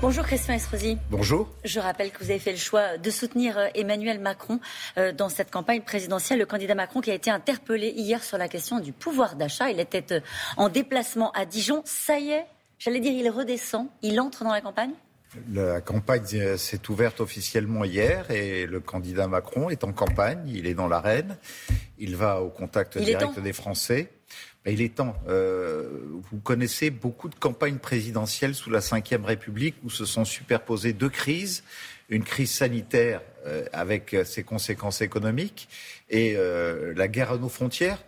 Bonjour Christian Estrosi. Bonjour. Je rappelle que vous avez fait le choix de soutenir euh, Emmanuel Macron euh, dans cette campagne présidentielle. Le candidat Macron qui a été interpellé hier sur la question du pouvoir d'achat. Il était euh, en déplacement à Dijon. Ça y est, j'allais dire, il redescend, il entre dans la campagne? La campagne s'est ouverte officiellement hier et le candidat Macron est en campagne, il est dans l'arène, il va au contact direct des Français. Il est temps. Euh, vous connaissez beaucoup de campagnes présidentielles sous la Ve République où se sont superposées deux crises. Une crise sanitaire euh, avec ses conséquences économiques et euh, la guerre à nos frontières.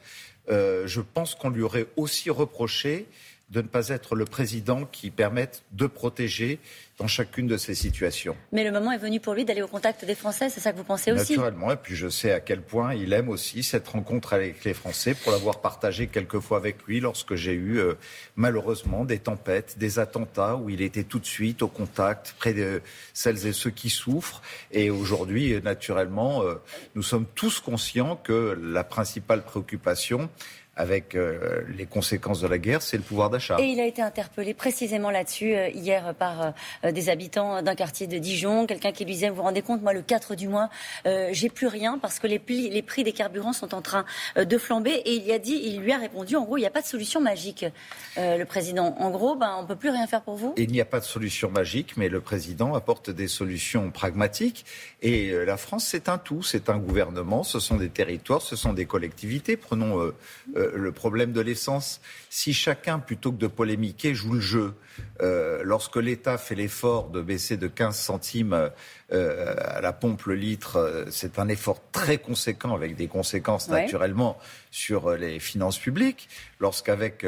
je pense qu'on lui aurait aussi reproché de ne pas être le président qui permette de protéger dans chacune de ces situations. Mais le moment est venu pour lui d'aller au contact des Français, c'est ça que vous pensez aussi? Naturellement, et puis je sais à quel point il aime aussi cette rencontre avec les Français pour l'avoir partagé quelquefois avec lui lorsque j'ai eu euh, malheureusement des tempêtes, des attentats où il était tout de suite au contact près de celles et ceux qui souffrent. Et aujourd'hui, naturellement, euh, nous sommes tous conscients que la principale préoccupation, avec euh, les conséquences de la guerre, c'est le pouvoir d'achat. Et il a été interpellé précisément là-dessus euh, hier par euh, des habitants d'un quartier de Dijon, quelqu'un qui lui disait, vous vous rendez compte, moi le 4 du mois, j'ai plus rien parce que les, les, prix des carburants sont en train de flamber. Et il, y a dit, il lui a répondu, en gros, il n'y a pas de solution magique, le président. En gros, ben, on ne peut plus rien faire pour vous Il n'y a pas de solution magique, mais le président apporte des solutions pragmatiques. Et la France, c'est un tout, c'est un gouvernement, ce sont des territoires, ce sont des collectivités. Prenons le problème de l'essence. Si chacun, plutôt que de polémiquer, joue le jeu, euh, lorsque l'État fait l'effort de baisser de 15 centimes euh, à la pompe le litre, euh, c'est un effort très conséquent avec des conséquences naturellement sur les finances publiques. Lorsqu'avec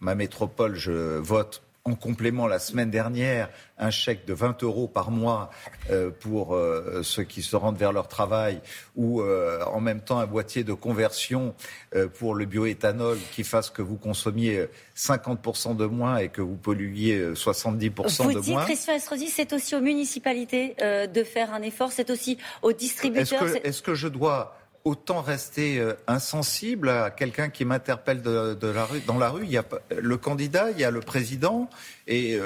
ma métropole, je vote en complément la semaine dernière un chèque de 20 euros par mois euh, pour euh, ceux qui se rendent vers leur travail ou euh, en même temps un boîtier de conversion pour le bioéthanol qui fasse que vous consommiez 50% de moins et que vous polluiez 70% de moins. Vous dites, Christian Estrosi, c'est aussi aux municipalités de faire un effort, c'est aussi aux distributeurs. Est-ce que, je dois autant rester insensible à quelqu'un qui m'interpelle de, la rue, dans la rue. Il y a le candidat, il y a le président, et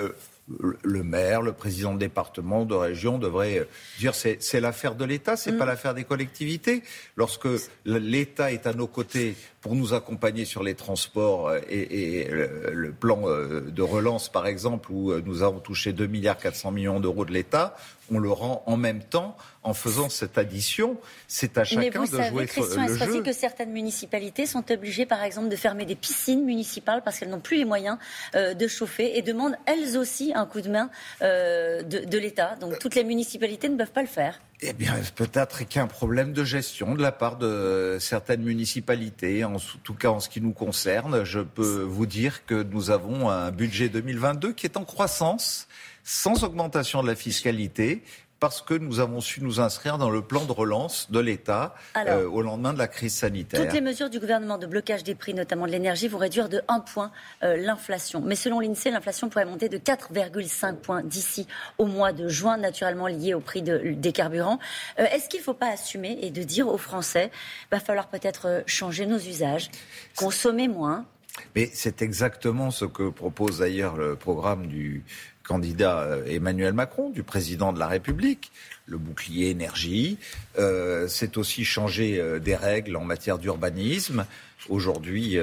le maire, le président de département, de région devrait euh, dire c'est, c'est l'affaire de l'État, c'est n'est pas l'affaire des collectivités. Lorsque l'État est à nos côtés pour nous accompagner sur les transports euh, et, le, plan euh, de relance, par exemple, où nous avons touché 2 milliards 400 millions d'euros de l'État, on le rend en même temps en faisant cette addition. C'est à chacun de jouer Christian le jeu. que certaines municipalités sont obligées, par exemple, de fermer des piscines municipales parce qu'elles n'ont plus les moyens de chauffer et demandent elles aussi un coup de main euh, de, l'État. Donc toutes les municipalités ne peuvent pas le faire. Eh bien, peut-être qu'il y a un problème de gestion de la part de certaines municipalités. En tout cas, en ce qui nous concerne, je peux vous dire que nous avons un budget 2022 qui est en croissance, sans augmentation de la fiscalité, parce que nous avons su nous inscrire dans le plan de relance de l'État euh, au lendemain de la crise sanitaire. Toutes les mesures du gouvernement de blocage des prix, notamment de l'énergie, vont réduire de 1 point euh, l'inflation. Mais selon l'INSEE, l'inflation pourrait monter de 4,5 points d'ici au mois de juin, naturellement lié au prix des carburants. Euh, est-ce qu'il ne faut pas assumer et de dire aux Français, va falloir peut-être changer nos usages, consommer moins? Mais c'est exactement ce que propose d'ailleurs le programme du candidat euh, Emmanuel Macron, du président de la République, le bouclier énergie. Euh, c'est aussi changer euh, des règles en matière d'urbanisme. Aujourd'hui,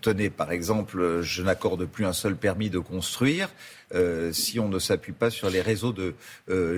tenez par exemple, je n'accorde plus un seul permis de construire si on ne s'appuie pas sur les réseaux de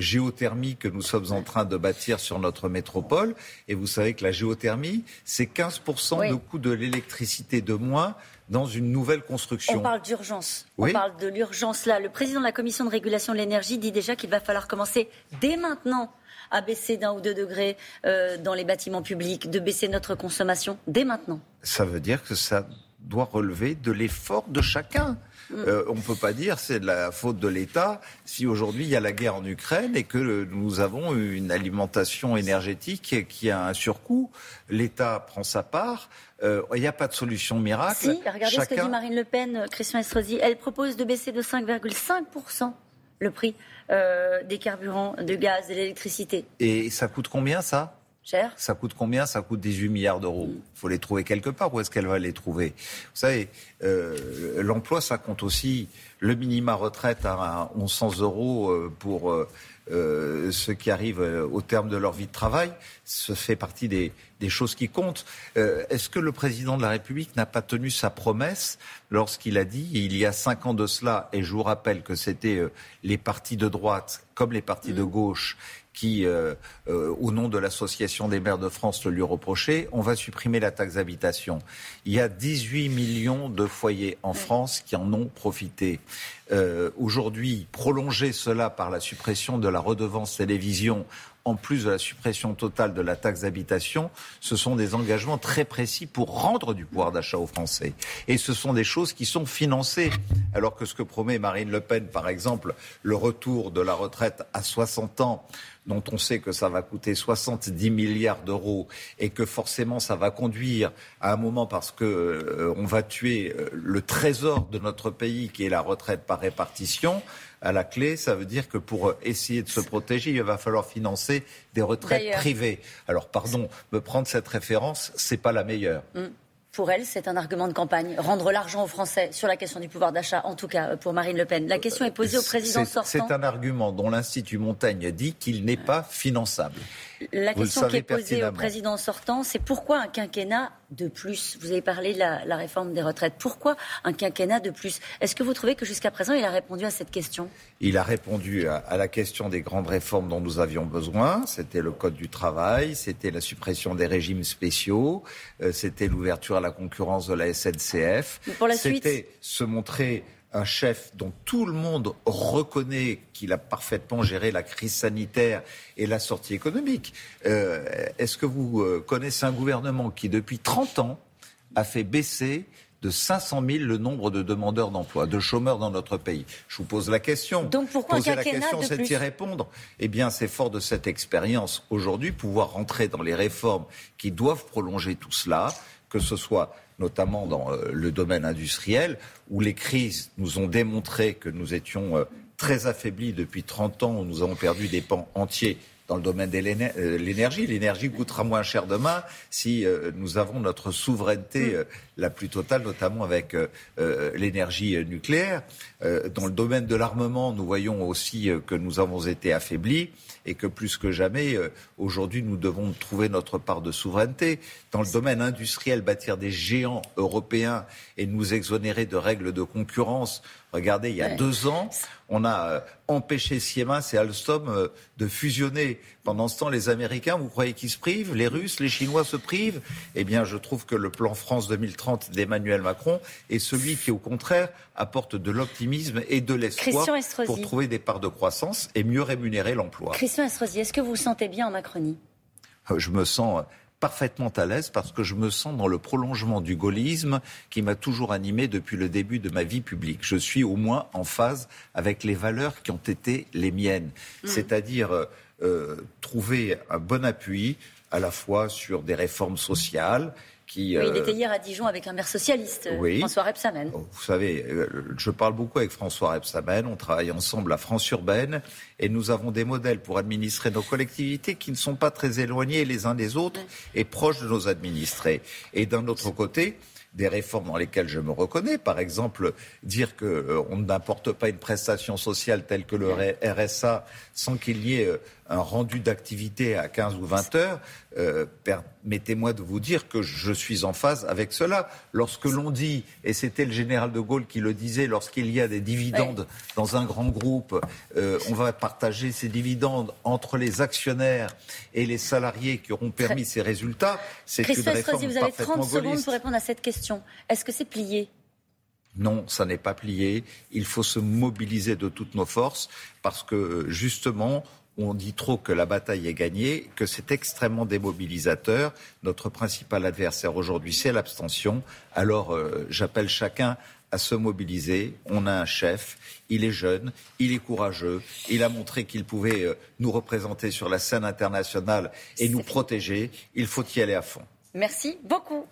géothermie que nous sommes en train de bâtir sur notre métropole. Et vous savez que la géothermie, c'est 15% de coût de l'électricité de moins dans une nouvelle construction. On parle d'urgence. On parle de l'urgence là. Le président de la commission de régulation de l'énergie dit déjà qu'il va falloir commencer dès maintenant à baisser d'un ou deux degrés euh, dans les bâtiments publics, de baisser notre consommation dès maintenant. Ça veut dire que ça doit relever de l'effort de chacun. Mm. Euh, on ne peut pas dire c'est de la faute de l'État si aujourd'hui il y a la guerre en Ukraine et que nous avons une alimentation énergétique qui a un surcoût. L'État prend sa part. Euh, il n'y a pas de solution miracle. Si, regardez ce que dit Marine Le Pen, euh, Christian Estrosi. Elle propose de baisser de 5,5% le prix des carburants, de gaz, de l'électricité. Et ça coûte combien ça? Cher. Ça coûte combien? Ça coûte 18 milliards d'euros. Il faut les trouver quelque part. Où est-ce qu'elle va les trouver? Vous savez, euh, l'emploi, ça compte aussi le minima retraite à 1100 euros euh, pour euh, ceux qui arrivent au terme de leur vie de travail. Ça fait partie des, des choses qui comptent. Est-ce que le président de la République n'a pas tenu sa promesse lorsqu'il a dit, il y a cinq ans de cela, et je vous rappelle que c'était les partis de droite comme les partis de mmh. gauche qui, euh, euh, au nom de l'Association des maires de France, le lui reprochait, on va supprimer la taxe d'habitation. Il y a 18 millions de foyers en France qui en ont profité. Euh, Aujourd'hui, prolonger cela par la suppression de la redevance télévision en plus de la suppression totale de la taxe d'habitation, ce sont des engagements très précis pour rendre du pouvoir d'achat aux Français. Et ce sont des choses qui sont financées. Alors que ce que promet Marine Le Pen, par exemple, le retour de la retraite à 60 ans, dont on sait que ça va coûter 70 milliards d'euros et que forcément ça va conduire à un moment parce que euh, on va tuer euh, le trésor de notre pays qui est la retraite par répartition à la clé, ça veut dire que pour essayer de se protéger, il va falloir financer des retraites privées. Alors, pardon, me prendre cette référence, c'est pas la meilleure. Mm pour elle, c'est un argument de campagne. Rendre l'argent aux Français sur la question du pouvoir d'achat, en tout cas pour Marine Le Pen. La question est posée au président sortant. C'est un argument dont l'Institut Montaigne dit qu'il n'est pas finançable. La question qui est posée au président sortant, c'est pourquoi un quinquennat de plus? Vous avez parlé de la, réforme des retraites. Pourquoi un quinquennat de plus? Est-ce que vous trouvez que jusqu'à présent, il a répondu à cette question? Il a répondu à, la question des grandes réformes dont nous avions besoin. C'était le Code du travail, c'était la suppression des régimes spéciaux, euh, c'était l'ouverture à la concurrence de la SNCF. C'était se montrer un chef dont tout le monde reconnaît qu'il a parfaitement géré la crise sanitaire et la sortie économique. Euh, est-ce que vous euh, connaissez un gouvernement qui, depuis 30 ans, a fait baisser de 500 000 le nombre de demandeurs d'emploi, de chômeurs dans notre pays? Je vous pose la question. Donc pourquoi Poser la question, c'est y répondre. Eh bien, c'est fort de cette expérience aujourd'hui pouvoir rentrer dans les réformes qui doivent prolonger tout cela, que ce soit notamment dans euh, le domaine industriel, où les crises nous ont démontré que nous étions euh, très affaiblis depuis 30 ans, où nous avons perdu des pans entiers dans le domaine de euh, l'énergie. L'énergie coûtera moins cher demain si nous avons notre souveraineté mm. la plus totale, notamment avec l'énergie nucléaire. Dans le domaine de l'armement, nous voyons aussi que nous avons été affaiblis et que plus que jamais, euh, aujourd'hui, nous devons trouver notre part de souveraineté. Dans le domaine industriel, bâtir des géants européens et nous exonérer de règles de concurrence. Regardez, il y a deux ans, on a euh, empêché Siemens et Alstom euh, de fusionner. Pendant ce temps, les Américains, vous croyez qu'ils se privent? Les Russes, les Chinois se privent? Eh bien, je trouve que le plan France 2030 d'Emmanuel Macron est celui qui, au contraire, apporte de l'optimisme et de l'espoir pour trouver des parts de croissance et mieux rémunérer l'emploi. Christian Estrosi, est-ce que vous vous sentez bien en Macronie? Je me sens parfaitement à l'aise parce que je me sens dans le prolongement du gaullisme qui m'a toujours animé depuis le début de ma vie publique. Je suis au moins en phase avec les valeurs qui ont été les miennes, mmh. c'est-à-dire euh, trouver un bon appui à la fois sur des réformes sociales oui, il euh, était hier à Dijon avec un maire socialiste, François Rebsamen. Oh, vous savez, euh, je parle beaucoup avec François Rebsamen. On travaille ensemble à France Urbaine et nous avons des modèles pour administrer nos collectivités qui ne sont pas très éloignés les uns des autres et proches de nos administrés. Et d'un autre côté, des réformes dans lesquelles je me reconnais. Par exemple, dire qu'on euh, n'importe pas une prestation sociale telle que le RSA sans qu'il y ait euh, un rendu d'activité à 15 ou 20 heures, euh, permettez-moi de vous dire que je suis en phase avec cela. Lorsque l'on dit, et c'était le général de Gaulle qui le disait, lorsqu'il y a des dividendes dans un grand groupe, euh, on va partager ces dividendes entre les actionnaires et les salariés qui auront permis ces résultats. C'est une réforme vous avez 30 secondes pour répondre à cette question. Est-ce que c'est plié? Non, ça n'est pas plié. Il faut se mobiliser de toutes nos forces parce que justement, on dit trop que la bataille est gagnée, que c'est extrêmement démobilisateur. Notre principal adversaire aujourd'hui, c'est l'abstention. Alors, euh, j'appelle chacun à se mobiliser. On a un chef, il est jeune, il est courageux, il a montré qu'il pouvait euh, nous représenter sur la scène internationale et nous protéger. Il faut y aller à fond. Merci beaucoup.